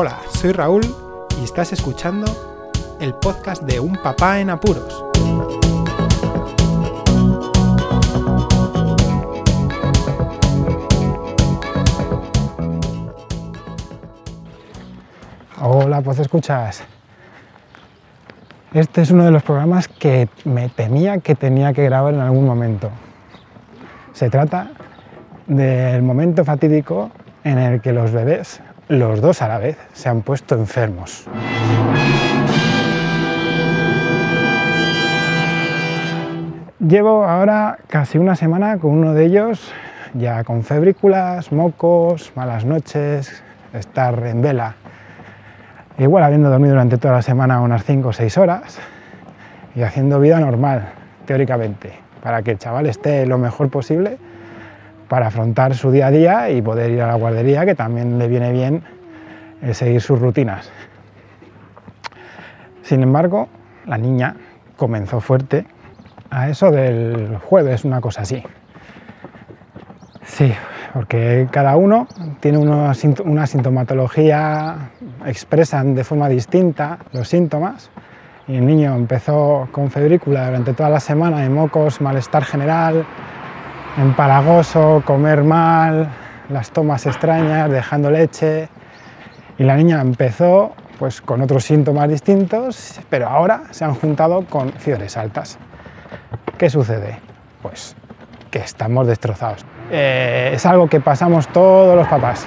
Hola, soy Raúl y estás escuchando el podcast de Un Papá en Apuros. Hola, pues escuchas. Este es uno de los programas que me temía que tenía que grabar en algún momento. Se trata del momento fatídico en el que los bebés, los dos a la vez, se han puesto enfermos. Llevo ahora casi una semana con uno de ellos, ya con febrículas, mocos, malas noches, estar en vela. Igual habiendo dormido durante toda la semana unas 5 o 6 horas y haciendo vida normal, teóricamente, para que el chaval esté lo mejor posible para afrontar su día a día y poder ir a la guardería, que también le viene bien eh, seguir sus rutinas. Sin embargo, la niña comenzó fuerte a eso del jueves, una cosa así. Sí, porque cada uno tiene una, sintomatología, expresan de forma distinta los síntomas. Y el niño empezó con febrícula durante toda la semana, de mocos, malestar general, empalagoso, comer mal, las tomas extrañas, dejando leche. Y la niña empezó pues con otros síntomas distintos, pero ahora se han juntado con fiebres altas. ¿Qué sucede? Pues que estamos destrozados. Eh, es algo que pasamos todos los papás.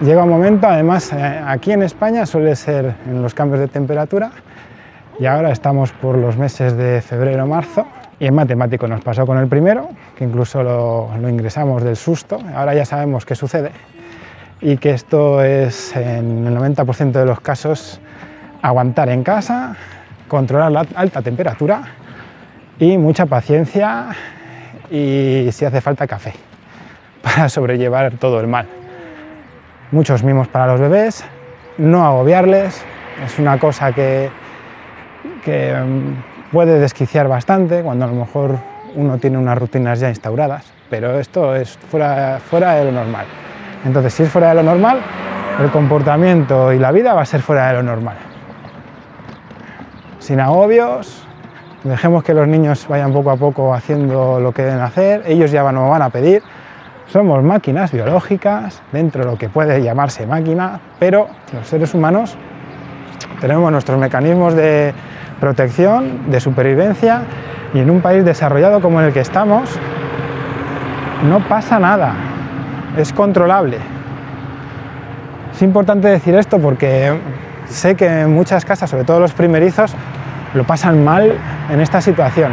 Llega un momento, además, eh, aquí en España suele ser en los cambios de temperatura y ahora estamos por los meses de febrero-marzo y en matemático nos pasó con el primero, que incluso lo, ingresamos del susto, ahora ya sabemos qué sucede. Y que esto es en el 90% de los casos aguantar en casa, controlar la alta temperatura y mucha paciencia y si hace falta café para sobrellevar todo el mal. Muchos mimos para los bebés, no agobiarles, es una cosa que, que puede desquiciar bastante cuando a lo mejor uno tiene unas rutinas ya instauradas, pero esto es fuera, fuera de lo normal. Entonces, si es fuera de lo normal, el comportamiento y la vida va a ser fuera de lo normal. Sin agobios, dejemos que los niños vayan poco a poco haciendo lo que deben hacer, ellos ya no van a pedir. Somos máquinas biológicas, dentro de lo que puede llamarse máquina, pero los seres humanos tenemos nuestros mecanismos de, protección, de supervivencia y en un país desarrollado como el que estamos no pasa nada, es controlable. Es importante decir esto porque sé que en muchas casas, sobre todo los primerizos, lo pasan mal en esta situación.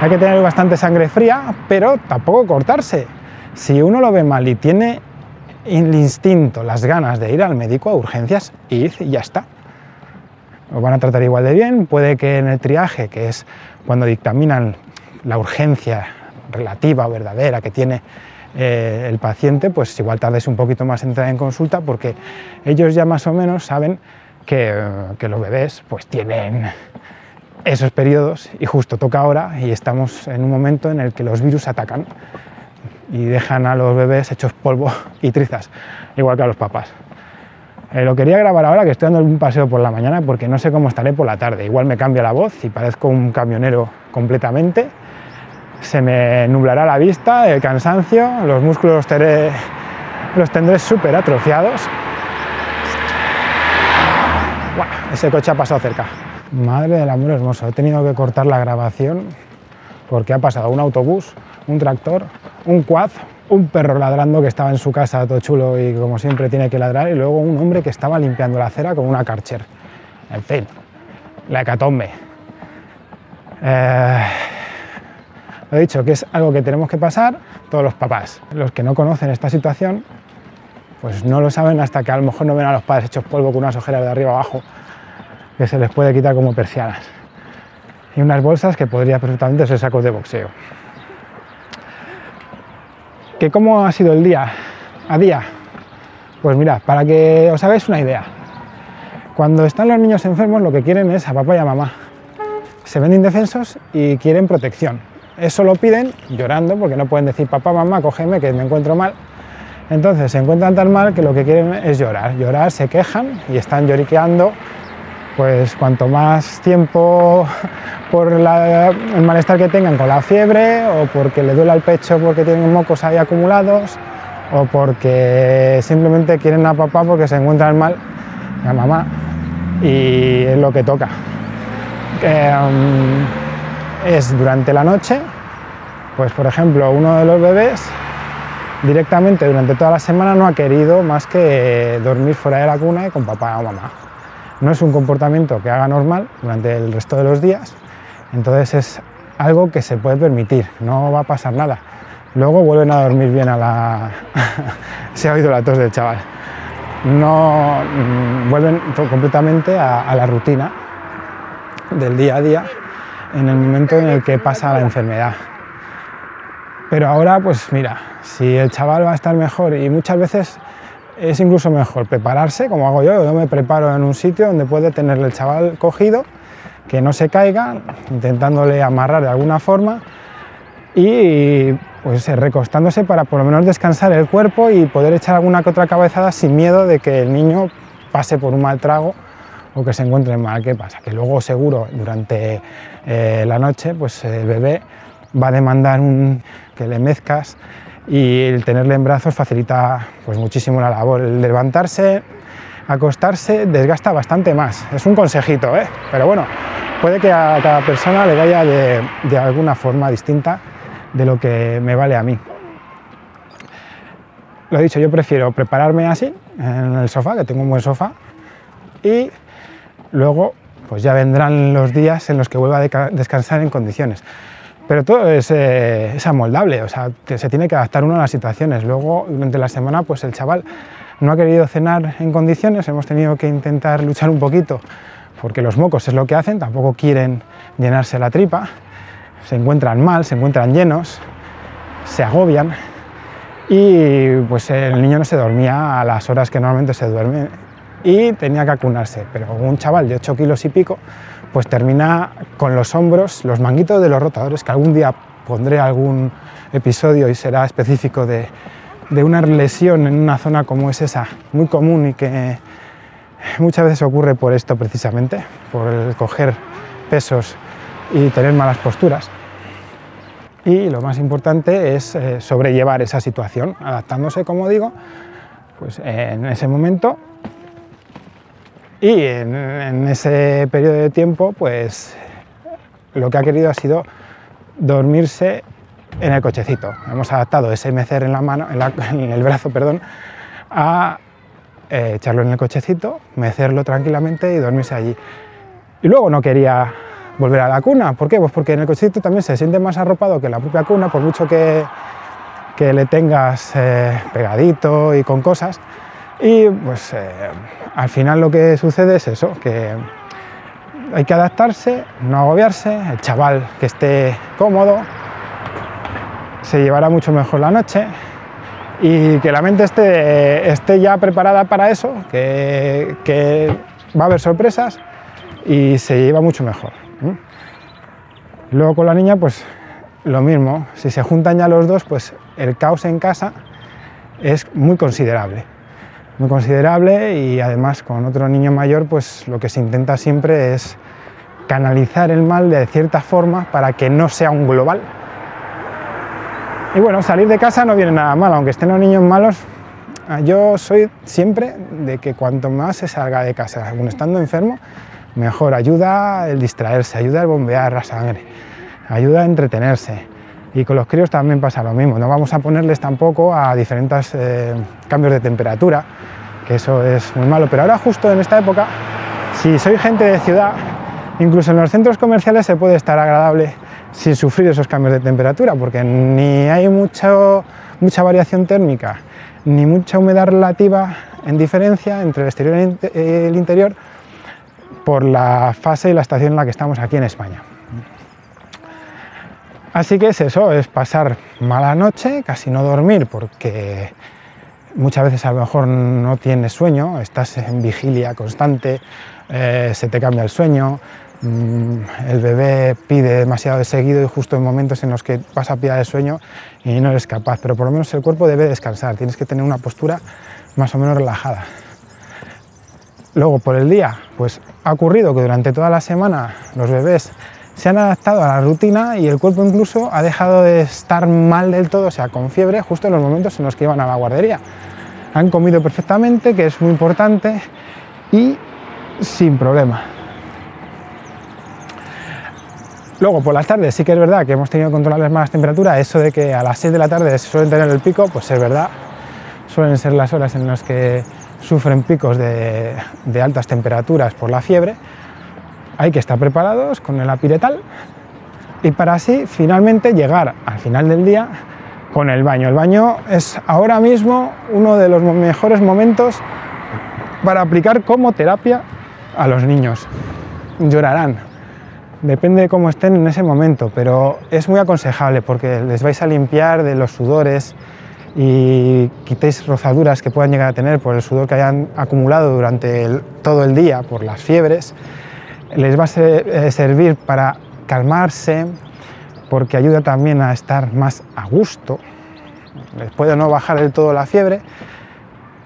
Hay que tener bastante sangre fría, pero tampoco cortarse. Si uno lo ve mal y tiene el instinto, las ganas de ir al médico a urgencias, y ya está os van a tratar igual de bien. Puede que en el triaje, que es cuando dictaminan la urgencia relativa o verdadera que tiene eh, el paciente, pues igual tardes un poquito más en entrar en consulta porque ellos ya más o menos saben que, los bebés pues tienen esos periodos y justo toca ahora y estamos en un momento en el que los virus atacan y dejan a los bebés hechos polvo y trizas, igual que a los papás. Eh, lo quería grabar ahora que estoy dando un paseo por la mañana porque no sé cómo estaré por la tarde. Igual me cambia la voz y parezco un camionero completamente. Se me nublará la vista, el cansancio, los músculos los, los tendré súper atrofiados. ese coche ha pasado cerca. Madre del amor hermoso, he tenido que cortar la grabación porque ha pasado un autobús, un tractor, un quad, un perro ladrando que estaba en su casa todo chulo y como siempre tiene que ladrar y luego un hombre que estaba limpiando la acera con una Karcher. En fin, la hecatombe. Eh, lo he dicho, que es algo que tenemos que pasar todos los papás. Los que no conocen esta situación, pues no lo saben hasta que a lo mejor no ven a los padres hechos polvo con unas ojeras de arriba abajo que se les puede quitar como persianas. Y unas bolsas que podría perfectamente ser sacos de boxeo que cómo ha sido el día a día. Pues mira, para que os hagáis una idea, cuando están los niños enfermos lo que quieren es a papá y a mamá. Se ven indefensos y quieren protección. Eso lo piden llorando porque no pueden decir papá, mamá, cógeme que me encuentro mal. Entonces se encuentran tan mal que lo que quieren es llorar, llorar, se quejan y están lloriqueando pues cuanto más tiempo por el malestar que tengan con la fiebre o porque le duele el pecho porque tienen mocos ahí acumulados o porque simplemente quieren a papá porque se encuentran mal a mamá y es lo que toca. Em, es durante la noche, pues por ejemplo uno de los bebés directamente durante toda la semana no ha querido más que dormir fuera de la cuna y con papá o mamá. No es un comportamiento que haga normal durante el resto de los días, entonces es algo que se puede permitir, no va a pasar nada. Luego vuelven a dormir bien a la... se ha oído la tos del chaval. No mm, vuelven completamente a, la rutina del día a día en el momento en el que pasa la enfermedad. Pero ahora, pues mira, si el chaval va a estar mejor y muchas veces es incluso mejor prepararse, como hago yo, yo me preparo en un sitio donde puede tener el chaval cogido, que no se caiga, intentándole amarrar de alguna forma y pues recostándose para por lo menos descansar el cuerpo y poder echar alguna que otra cabezada sin miedo de que el niño pase por un mal trago o que se encuentre mal. ¿Qué pasa? Que luego seguro durante eh, la noche pues el bebé va a demandar un, que le mezcas y el tenerle en brazos facilita pues, muchísimo la labor. El levantarse, acostarse, desgasta bastante más. Es un consejito, ¿eh? pero bueno, puede que a cada persona le vaya de, alguna forma distinta de lo que me vale a mí. Lo dicho, yo prefiero prepararme así, en el sofá, que tengo un buen sofá, y luego pues ya vendrán los días en los que vuelva a descansar en condiciones. Pero todo es, eh, amoldable, o sea, se tiene que adaptar uno a las situaciones. Luego, durante la semana, pues el chaval no ha querido cenar en condiciones, hemos tenido que intentar luchar un poquito, porque los mocos es lo que hacen, tampoco quieren llenarse la tripa, se encuentran mal, se encuentran llenos, se agobian y pues el niño no se dormía a las horas que normalmente se duerme y tenía que acunarse, pero un chaval de 8 kilos y pico pues termina con los hombros, los manguitos de los rotadores, que algún día pondré algún episodio y será específico de, una lesión en una zona como es esa, muy común y que muchas veces ocurre por esto precisamente, por el coger pesos y tener malas posturas. Y lo más importante es eh, sobrellevar esa situación, adaptándose, como digo, pues en ese momento y en, ese periodo de tiempo, pues lo que ha querido ha sido dormirse en el cochecito. Hemos adaptado ese mecer en, la mano, en, el brazo perdón, a eh, echarlo en el cochecito, mecerlo tranquilamente y dormirse allí. Y luego no quería volver a la cuna. ¿Por qué? Pues porque en el cochecito también se siente más arropado que en la propia cuna, por mucho que, que le tengas eh, pegadito y con cosas. Y pues eh, al final lo que sucede es eso, que hay que adaptarse, no agobiarse, el chaval que esté cómodo se llevará mucho mejor la noche y que la mente esté, esté ya preparada para eso, que, que, va a haber sorpresas y se lleva mucho mejor. Luego con la niña pues lo mismo, si se juntan ya los dos pues el caos en casa es muy considerable muy considerable y además con otro niño mayor pues lo que se intenta siempre es canalizar el mal de cierta forma para que no sea un global. Y bueno, salir de casa no viene nada mal, aunque estén los niños malos, yo soy siempre de que cuanto más se salga de casa, aún estando enfermo, mejor. Ayuda el distraerse, ayuda el bombear la sangre, ayuda a entretenerse. Y con los críos también pasa lo mismo. No vamos a ponerles tampoco a diferentes eh, cambios de temperatura, que eso es muy malo. Pero ahora justo en esta época, si soy gente de ciudad, incluso en los centros comerciales se puede estar agradable sin sufrir esos cambios de temperatura, porque ni hay mucho, mucha variación térmica, ni mucha humedad relativa en diferencia entre el exterior y el interior por la fase y la estación en la que estamos aquí en España. Así que es eso, es pasar mala noche, casi no dormir porque muchas veces a lo mejor no tienes sueño, estás en vigilia constante, eh, se te cambia el sueño, mm, el bebé pide demasiado de seguido y justo en momentos en los que vas a pillar el sueño y no eres capaz, pero por lo menos el cuerpo debe descansar, tienes que tener una postura más o menos relajada. Luego por el día, pues ha ocurrido que durante toda la semana los bebés se han adaptado a la rutina y el cuerpo incluso ha dejado de estar mal del todo, o sea, con fiebre, justo en los momentos en los que iban a la guardería. Han comido perfectamente, que es muy importante, y sin problema. Luego, por las tardes sí que es verdad que hemos tenido que controlarles más temperatura, eso de que a las 6 de la tarde suelen tener el pico, pues es verdad, suelen ser las horas en las que sufren picos de altas temperaturas por la fiebre, hay que estar preparados con el apiretal y para así finalmente llegar al final del día con el baño. El baño es ahora mismo uno de los mejores momentos para aplicar como terapia a los niños. Llorarán, depende de cómo estén en ese momento, pero es muy aconsejable porque les vais a limpiar de los sudores y quitéis rozaduras que puedan llegar a tener por el sudor que hayan acumulado durante todo el día por las fiebres les va a eh, servir para calmarse, porque ayuda también a estar más a gusto, les puede no bajar del todo la fiebre,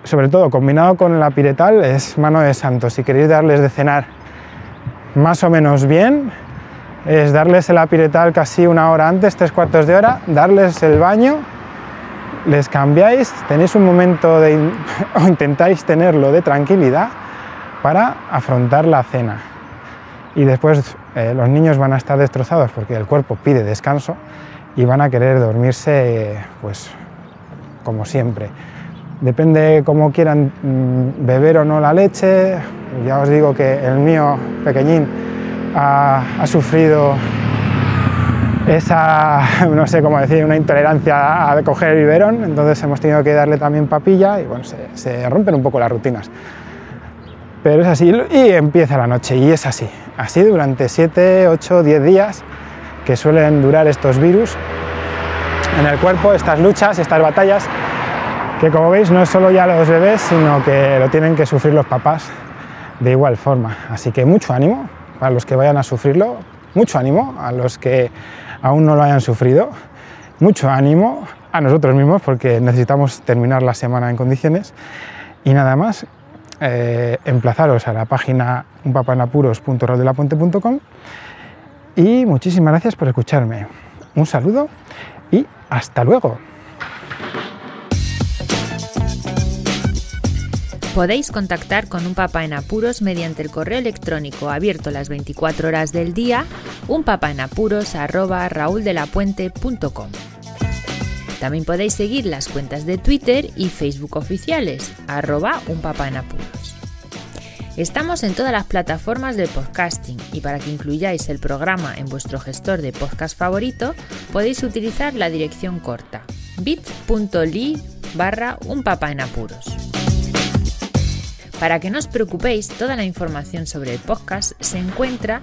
sobre todo combinado con la piretal es mano de santo. Si queréis darles de cenar más o menos bien, es darles el apiretal casi una hora antes, tres cuartos de hora, darles el baño, les cambiáis, tenéis un momento de, o intentáis tenerlo de tranquilidad para afrontar la cena y después eh, los niños van a estar destrozados porque el cuerpo pide descanso y van a querer dormirse pues como siempre. Depende cómo quieran mm, beber o no la leche, ya os digo que el mío pequeñín ha, ha sufrido esa, no sé cómo decir, una intolerancia a coger el biberón, entonces hemos tenido que darle también papilla y bueno, se, se rompen un poco las rutinas. Pero es así y empieza la noche y es así. Así durante 7, 8, 10 días que suelen durar estos virus en el cuerpo, estas luchas, estas batallas, que como veis no es solo ya los bebés, sino que lo tienen que sufrir los papás de igual forma. Así que mucho ánimo para los que vayan a sufrirlo, mucho ánimo a los que aún no lo hayan sufrido, mucho ánimo a nosotros mismos porque necesitamos terminar la semana en condiciones y nada más, eh, emplazaros a la página unpapanapuros.roldelapuente.com y muchísimas gracias por escucharme. Un saludo y hasta luego. Podéis contactar con un papá en apuros mediante el correo electrónico abierto las 24 horas del día, unpapaenapuros@rauldelapuente.com. También podéis seguir las cuentas de Twitter y Facebook oficiales, arroba un. Estamos en todas las plataformas de podcasting y para que incluyáis el programa en vuestro gestor de podcast favorito podéis utilizar la dirección corta bit.ly barra un. Para que no os preocupéis, toda la información sobre el podcast se encuentra